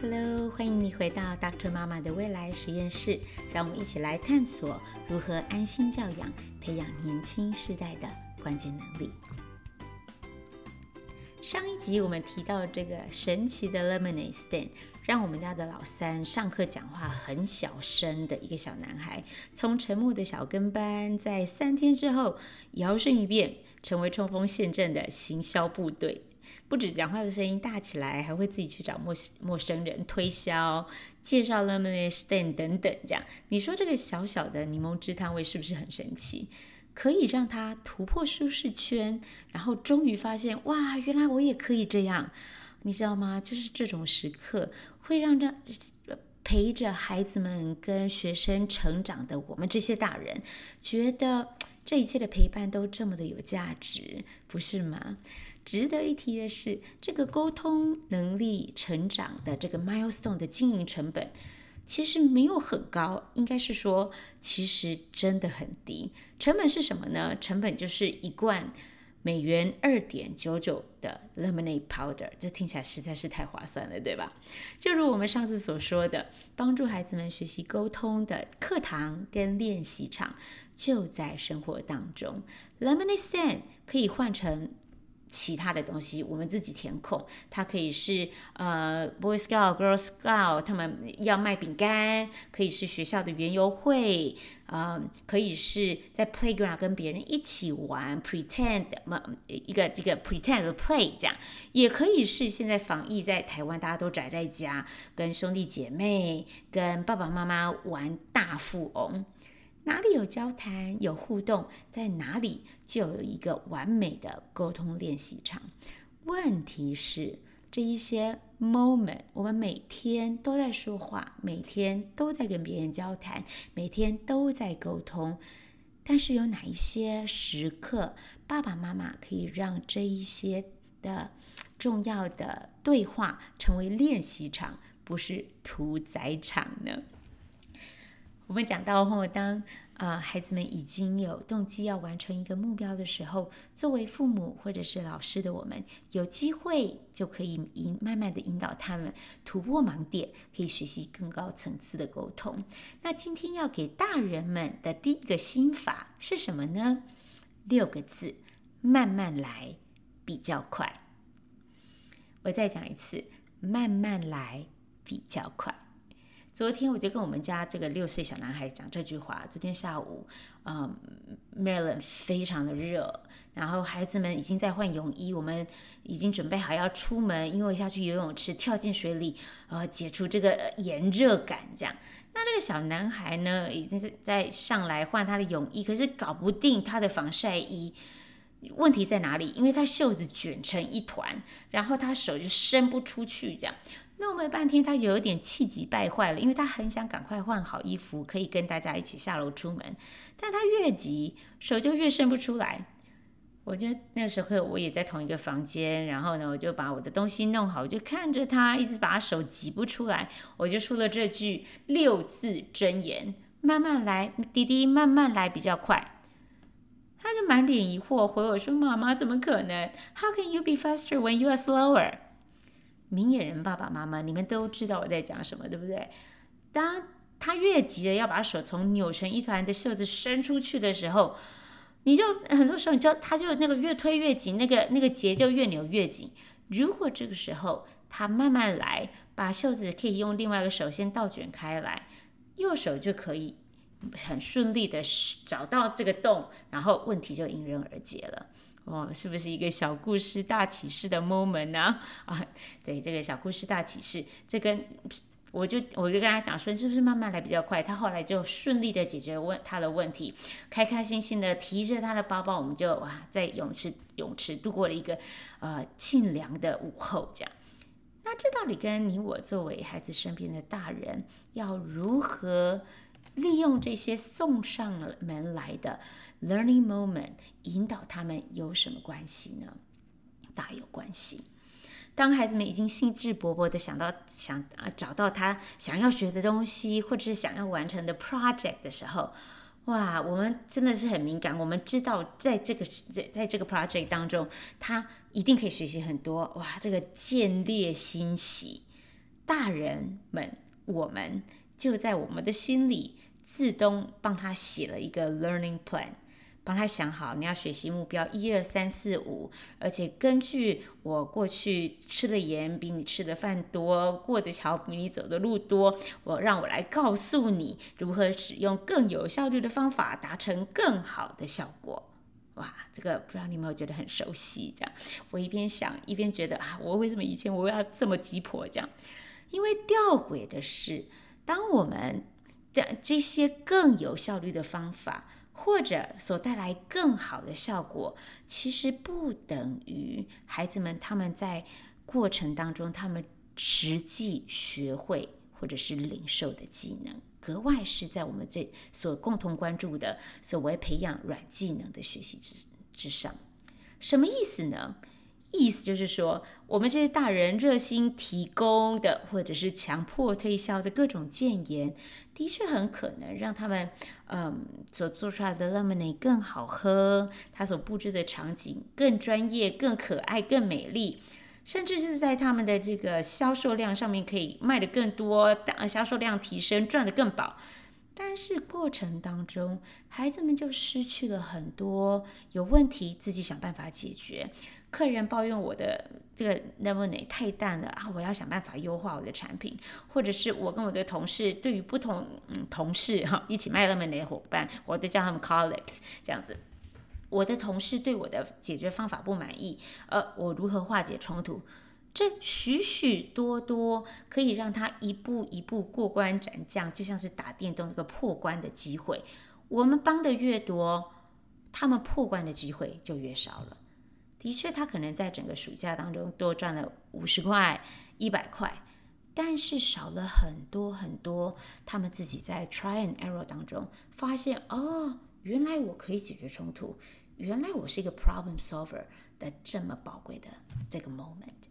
Hello，欢迎你回到 Doctor 妈妈的未来实验室，让我们一起来探索如何安心教养，培养年轻世代的关键能力。上一集我们提到这个神奇的 Lemonade Stand，让我们家的老三上课讲话很小声的一个小男孩，从沉默的小跟班，在三天之后摇身一变，成为冲锋陷阵的行销部队。不止讲话的声音大起来，还会自己去找陌陌生人推销、介绍 lemonade stand 等等。这样，你说这个小小的柠檬汁摊位是不是很神奇？可以让他突破舒适圈，然后终于发现，哇，原来我也可以这样。你知道吗？就是这种时刻，会让让陪着孩子们跟学生成长的我们这些大人，觉得这一切的陪伴都这么的有价值，不是吗？值得一提的是，这个沟通能力成长的这个 milestone 的经营成本，其实没有很高，应该是说，其实真的很低。成本是什么呢？成本就是一罐美元二点九九的 lemonade powder，这听起来实在是太划算了，对吧？就如我们上次所说的，帮助孩子们学习沟通的课堂跟练习场就在生活当中，lemonade stand 可以换成。其他的东西我们自己填空，它可以是呃 Boy Scout、Girl Scout，他们要卖饼干，可以是学校的园游会，啊、呃，可以是在 Playground 跟别人一起玩 Pretend，一个这个 Pretend Play 这样，也可以是现在防疫在台湾大家都宅在家，跟兄弟姐妹、跟爸爸妈妈玩大富翁。哪里有交谈、有互动，在哪里就有一个完美的沟通练习场。问题是，这一些 moment，我们每天都在说话，每天都在跟别人交谈，每天都在沟通。但是有哪一些时刻，爸爸妈妈可以让这一些的重要的对话成为练习场，不是屠宰场呢？我们讲到后，当、呃、孩子们已经有动机要完成一个目标的时候，作为父母或者是老师的我们，有机会就可以引慢慢的引导他们突破盲点，可以学习更高层次的沟通。那今天要给大人们的第一个心法是什么呢？六个字：慢慢来，比较快。我再讲一次：慢慢来，比较快。昨天我就跟我们家这个六岁小男孩讲这句话。昨天下午，嗯，Maryland 非常的热，然后孩子们已经在换泳衣，我们已经准备好要出门，因为下去游泳池跳进水里，呃，解除这个炎热感。这样，那这个小男孩呢，已经在上来换他的泳衣，可是搞不定他的防晒衣。问题在哪里？因为他袖子卷成一团，然后他手就伸不出去，这样。弄了半天，他有点气急败坏了，因为他很想赶快换好衣服，可以跟大家一起下楼出门。但他越急，手就越伸不出来。我就那时候我也在同一个房间，然后呢，我就把我的东西弄好，我就看着他一直把手挤不出来，我就说了这句六字真言：慢慢来，弟弟，慢慢来比较快。他就满脸疑惑回我说：“妈妈，怎么可能？How can you be faster when you are slower？” 明眼人爸爸妈妈，你们都知道我在讲什么，对不对？当他越急着要把手从扭成一团的袖子伸出去的时候，你就很多时候你就他就那个越推越紧，那个那个结就越扭越紧。如果这个时候他慢慢来，把袖子可以用另外一个手先倒卷开来，右手就可以很顺利的找到这个洞，然后问题就迎刃而解了。哦，是不是一个小故事大启示的 moment 呢？啊，对，这个小故事大启示，这跟我就我就跟他讲说，是不是慢慢来比较快？他后来就顺利的解决问他的问题，开开心心的提着他的包包，我们就哇，在泳池泳池度过了一个呃沁凉的午后。这样，那这到底跟你我作为孩子身边的大人，要如何利用这些送上门来的？Learning moment 引导他们有什么关系呢？大有关系。当孩子们已经兴致勃勃地想到想啊找到他想要学的东西，或者是想要完成的 project 的时候，哇，我们真的是很敏感。我们知道在这个在在这个 project 当中，他一定可以学习很多。哇，这个见猎心喜。大人们，我们就在我们的心里自动帮他写了一个 learning plan。帮他想好，你要学习目标一二三四五，而且根据我过去吃的盐比你吃的饭多，过的桥比你走的路多，我让我来告诉你如何使用更有效率的方法，达成更好的效果。哇，这个不知道你有没有觉得很熟悉？这样，我一边想一边觉得啊，我为什么以前我要这么急迫？这样，因为吊诡的是，当我们的这些更有效率的方法。或者所带来更好的效果，其实不等于孩子们他们在过程当中他们实际学会或者是领受的技能，格外是在我们这所共同关注的所谓培养软技能的学习之之上。什么意思呢？意思就是说，我们这些大人热心提供的，或者是强迫推销的各种建言，的确很可能让他们，嗯，所做出来的 lemonade 更好喝，他所布置的场景更专业、更可爱、更美丽，甚至是在他们的这个销售量上面可以卖得更多，销售量提升，赚得更饱。但是过程当中，孩子们就失去了很多，有问题自己想办法解决。客人抱怨我的这个 lemonade 太淡了啊，我要想办法优化我的产品，或者是我跟我的同事对于不同嗯同事哈一起卖 lemonade 的伙伴，我都叫他们 colleagues 这样子。我的同事对我的解决方法不满意，呃，我如何化解冲突？这许许多多可以让他一步一步过关斩将，就像是打电动这个破关的机会。我们帮的越多，他们破关的机会就越少了。的确，他可能在整个暑假当中多赚了五十块、一百块，但是少了很多很多。他们自己在 try and error 当中发现，哦，原来我可以解决冲突，原来我是一个 problem solver 的这么宝贵的这个 moment。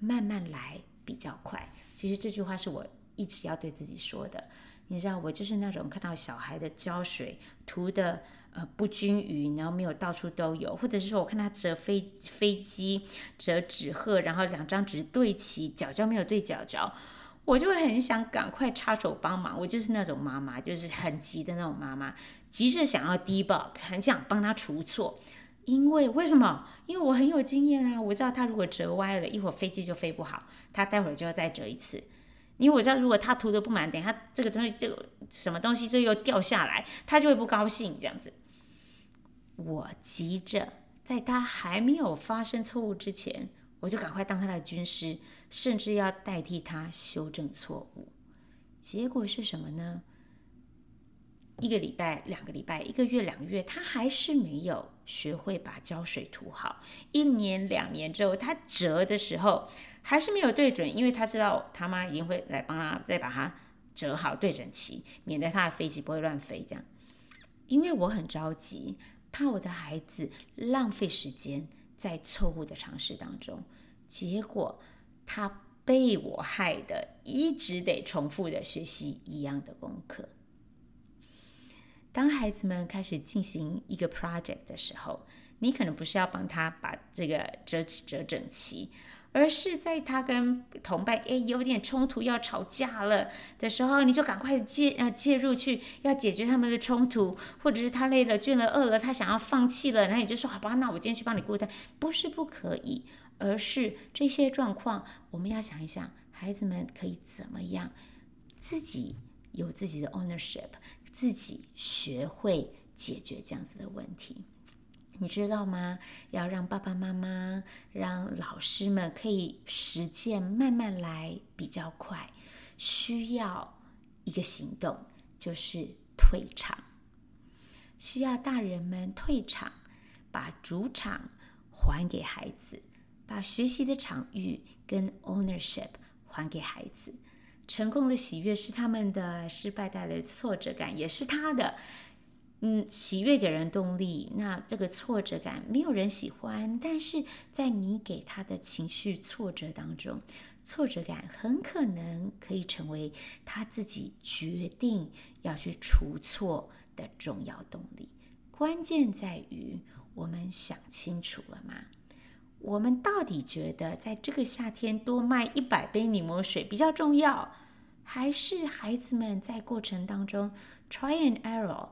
慢慢来比较快。其实这句话是我一直要对自己说的。你知道，我就是那种看到小孩的胶水涂的。呃，不均匀，然后没有到处都有，或者是说，我看他折飞飞机，折纸鹤，然后两张纸对齐，角角没有对角角，我就会很想赶快插手帮忙。我就是那种妈妈，就是很急的那种妈妈，急着想要 debug，很想帮他除错。因为为什么？因为我很有经验啊，我知道他如果折歪了，一会儿飞机就飞不好，他待会儿就要再折一次。因为我知道，如果他涂的不满，等下这个东西就什么东西就又掉下来，他就会不高兴。这样子，我急着在他还没有发生错误之前，我就赶快当他的军师，甚至要代替他修正错误。结果是什么呢？一个礼拜、两个礼拜、一个月、两个月，他还是没有学会把胶水涂好。一年、两年之后，他折的时候。还是没有对准，因为他知道他妈一定会来帮他再把它折好对整齐，免得他的飞机不会乱飞。这样，因为我很着急，怕我的孩子浪费时间在错误的尝试当中，结果他被我害的一直得重复的学习一样的功课。当孩子们开始进行一个 project 的时候，你可能不是要帮他把这个折纸折整齐。而是在他跟同伴诶有点冲突要吵架了的时候，你就赶快介呃介入去，要解决他们的冲突，或者是他累了、倦了、饿了，他想要放弃了，然后你就说好吧，那我今天去帮你顾他，不是不可以，而是这些状况我们要想一想，孩子们可以怎么样自己有自己的 ownership，自己学会解决这样子的问题。你知道吗？要让爸爸妈妈、让老师们可以实践，慢慢来比较快，需要一个行动，就是退场。需要大人们退场，把主场还给孩子，把学习的场域跟 ownership 还给孩子。成功的喜悦是他们的，失败带来的挫折感也是他的。嗯，喜悦给人动力，那这个挫折感没有人喜欢，但是在你给他的情绪挫折当中，挫折感很可能可以成为他自己决定要去除错的重要动力。关键在于我们想清楚了吗？我们到底觉得在这个夏天多卖一百杯柠檬水比较重要，还是孩子们在过程当中 try and error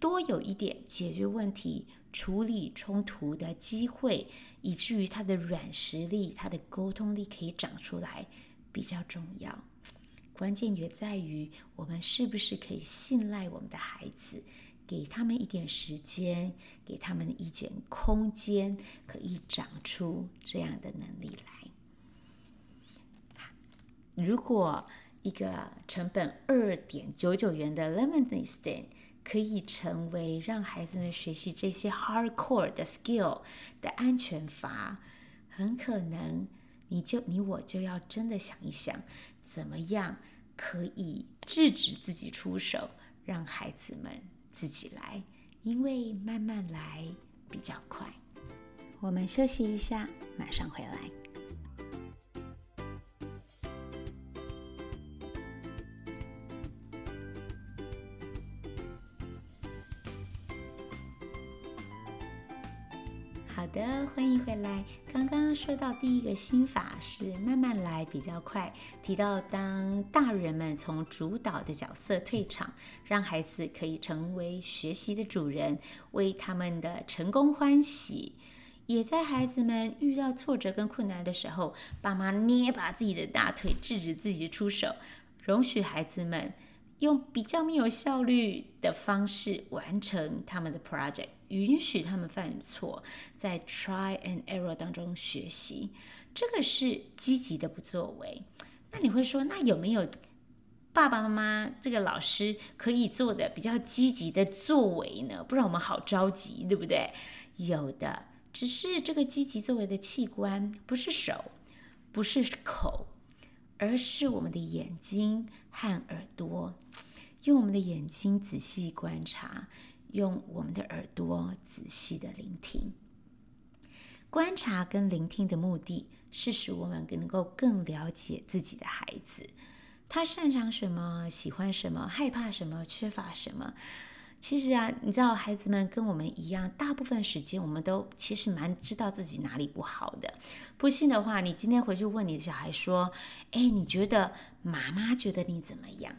多有一点解决问题、处理冲突的机会，以至于他的软实力、他的沟通力可以长出来比较重要？关键也在于我们是不是可以信赖我们的孩子。给他们一点时间，给他们一点空间，可以长出这样的能力来。如果一个成本二点九九元的 Lemonade Stand 可以成为让孩子们学习这些 hardcore 的 skill 的安全阀，很可能你就你我就要真的想一想，怎么样可以制止自己出手，让孩子们。自己来，因为慢慢来比较快。我们休息一下，马上回来。的，欢迎回来。刚刚说到第一个心法是慢慢来比较快，提到当大人们从主导的角色退场，让孩子可以成为学习的主人，为他们的成功欢喜。也在孩子们遇到挫折跟困难的时候，爸妈捏把自己的大腿，制止自己出手，容许孩子们。用比较没有效率的方式完成他们的 project，允许他们犯错，在 try and error 当中学习，这个是积极的不作为。那你会说，那有没有爸爸妈妈这个老师可以做的比较积极的作为呢？不然我们好着急，对不对？有的，只是这个积极作为的器官不是手，不是口。而是我们的眼睛和耳朵，用我们的眼睛仔细观察，用我们的耳朵仔细的聆听。观察跟聆听的目的是使我们能够更了解自己的孩子，他擅长什么，喜欢什么，害怕什么，缺乏什么。其实啊，你知道，孩子们跟我们一样，大部分时间我们都其实蛮知道自己哪里不好的。不信的话，你今天回去问你的小孩说：“哎，你觉得妈妈觉得你怎么样？”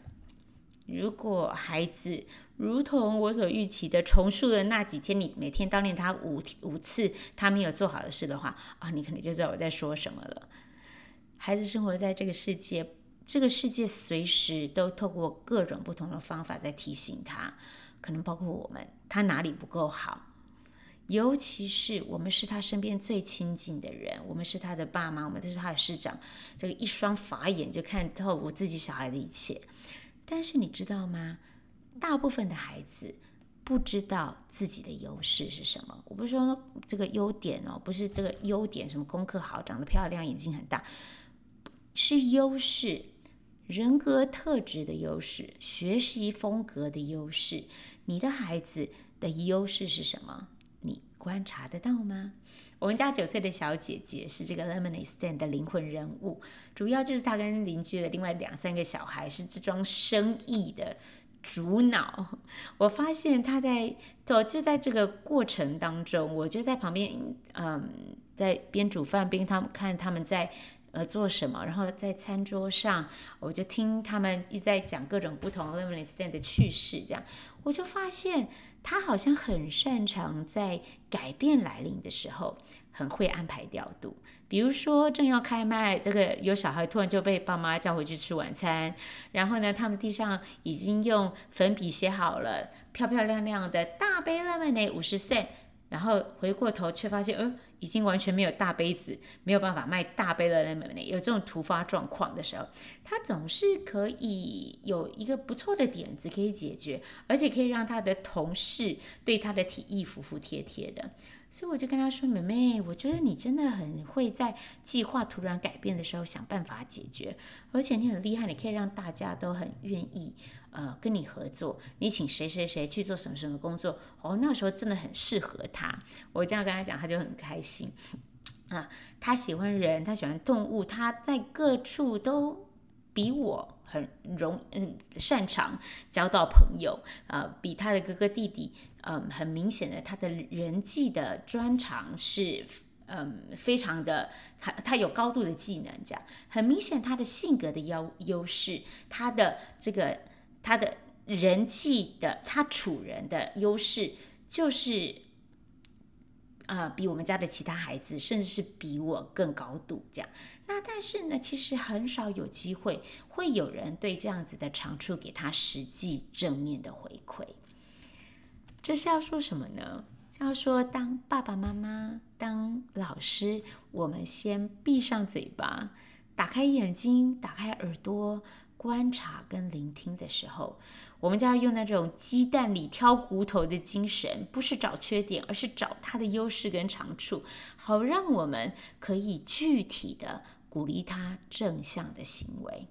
如果孩子如同我所预期的重述的那几天，你每天叨念他五五次他没有做好的事的话，啊，你可能就知道我在说什么了。孩子生活在这个世界，这个世界随时都透过各种不同的方法在提醒他。可能包括我们，他哪里不够好？尤其是我们是他身边最亲近的人，我们是他的爸妈，我们都是他的师长，这个一双法眼就看透我自己小孩的一切。但是你知道吗？大部分的孩子不知道自己的优势是什么。我不是说这个优点哦，不是这个优点，什么功课好，长得漂亮，眼睛很大，是优势，人格特质的优势，学习风格的优势。你的孩子的优势是什么？你观察得到吗？我们家九岁的小姐姐是这个 Lemonade Stand 的灵魂人物，主要就是她跟邻居的另外两三个小孩是这桩生意的主脑。我发现她在，就在这个过程当中，我就在旁边，嗯，在边煮饭边他们看他们在。呃，做什么？然后在餐桌上，我就听他们一直在讲各种不同 Lemonade Stand 的趣事，这样我就发现他好像很擅长在改变来临的时候，很会安排调度。比如说正要开麦，这个有小孩突然就被爸妈叫回去吃晚餐，然后呢，他们地上已经用粉笔写好了漂漂亮亮的大杯拉美奶五十塞然后回过头却发现，呃。已经完全没有大杯子，没有办法卖大杯的 lemonade，有这种突发状况的时候，他总是可以有一个不错的点子可以解决，而且可以让他的同事对他的提议服服帖帖的。所以我就跟他说：“妹妹，我觉得你真的很会在计划突然改变的时候想办法解决，而且你很厉害，你可以让大家都很愿意。”呃，跟你合作，你请谁谁谁去做什么什么工作？哦，那时候真的很适合他。我这样跟他讲，他就很开心。啊，他喜欢人，他喜欢动物，他在各处都比我很容嗯擅长交到朋友。呃，比他的哥哥弟弟，嗯、很明显的，他的人际的专长是。嗯，非常的他他有高度的技能，这样很明显他的性格的优优势，他的这个他的人际的他处人的优势，就是、呃，比我们家的其他孩子，甚至是比我更高度这样。那但是呢，其实很少有机会会有人对这样子的长处给他实际正面的回馈。这是要说什么呢？要说当爸爸妈妈、当老师，我们先闭上嘴巴，打开眼睛，打开耳朵，观察跟聆听的时候，我们就要用那种鸡蛋里挑骨头的精神，不是找缺点，而是找他的优势跟长处，好让我们可以具体的鼓励他正向的行为。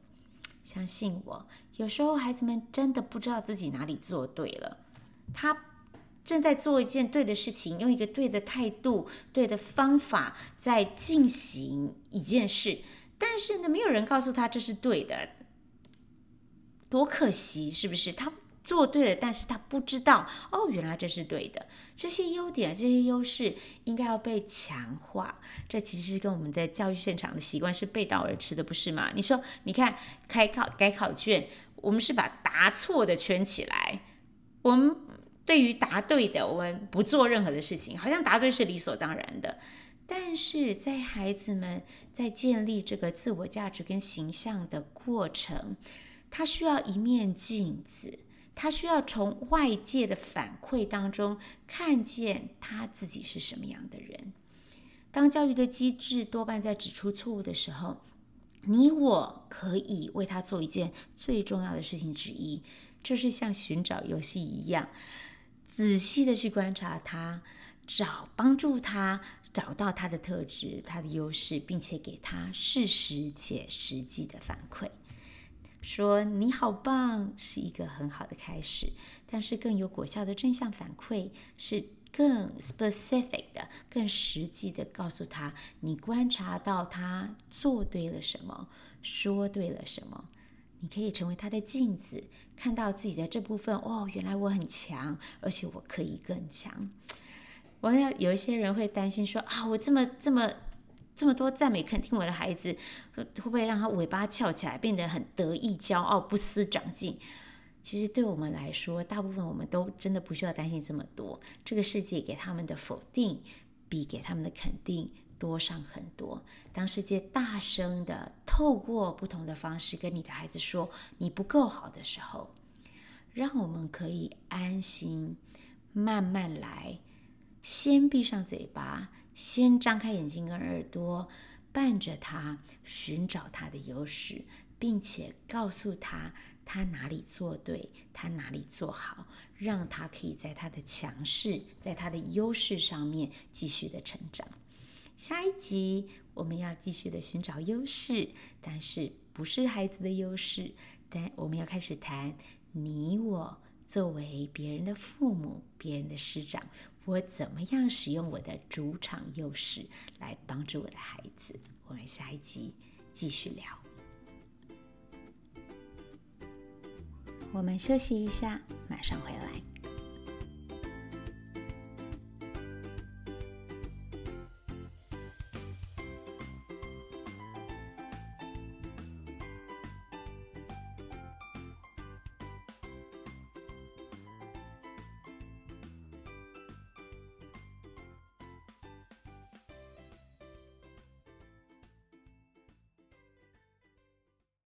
相信我，有时候孩子们真的不知道自己哪里做对了，他。正在做一件对的事情，用一个对的态度、对的方法在进行一件事，但是呢，没有人告诉他这是对的，多可惜，是不是？他做对了，但是他不知道哦，原来这是对的。这些优点、这些优势应该要被强化。这其实跟我们的教育现场的习惯是背道而驰的，不是吗？你说，你看，开考改考卷，我们是把答错的圈起来，我们。对于答对的，我们不做任何的事情，好像答对是理所当然的。但是在孩子们在建立这个自我价值跟形象的过程，他需要一面镜子，他需要从外界的反馈当中看见他自己是什么样的人。当教育的机制多半在指出错误的时候，你我可以为他做一件最重要的事情之一，就是像寻找游戏一样。仔细的去观察他，找帮助他找到他的特质、他的优势，并且给他适时且实际的反馈。说你好棒是一个很好的开始，但是更有果效的正向反馈是更 specific 的、更实际的告诉他，你观察到他做对了什么，说对了什么。你可以成为他的镜子，看到自己的这部分。哦，原来我很强，而且我可以更强。我要有一些人会担心说啊，我这么这么这么多赞美肯定我的孩子，会会不会让他尾巴翘起来，变得很得意、骄傲、不思长进？其实对我们来说，大部分我们都真的不需要担心这么多。这个世界给他们的否定，比给他们的肯定。多上很多。当世界大声的透过不同的方式跟你的孩子说你不够好的时候，让我们可以安心，慢慢来，先闭上嘴巴，先张开眼睛跟耳朵，伴着他寻找他的优势，并且告诉他他哪里做对，他哪里做好，让他可以在他的强势，在他的优势上面继续的成长。下一集我们要继续的寻找优势，但是不是孩子的优势，但我们要开始谈你我作为别人的父母、别人的师长，我怎么样使用我的主场优势来帮助我的孩子？我们下一集继续聊。我们休息一下，马上回来。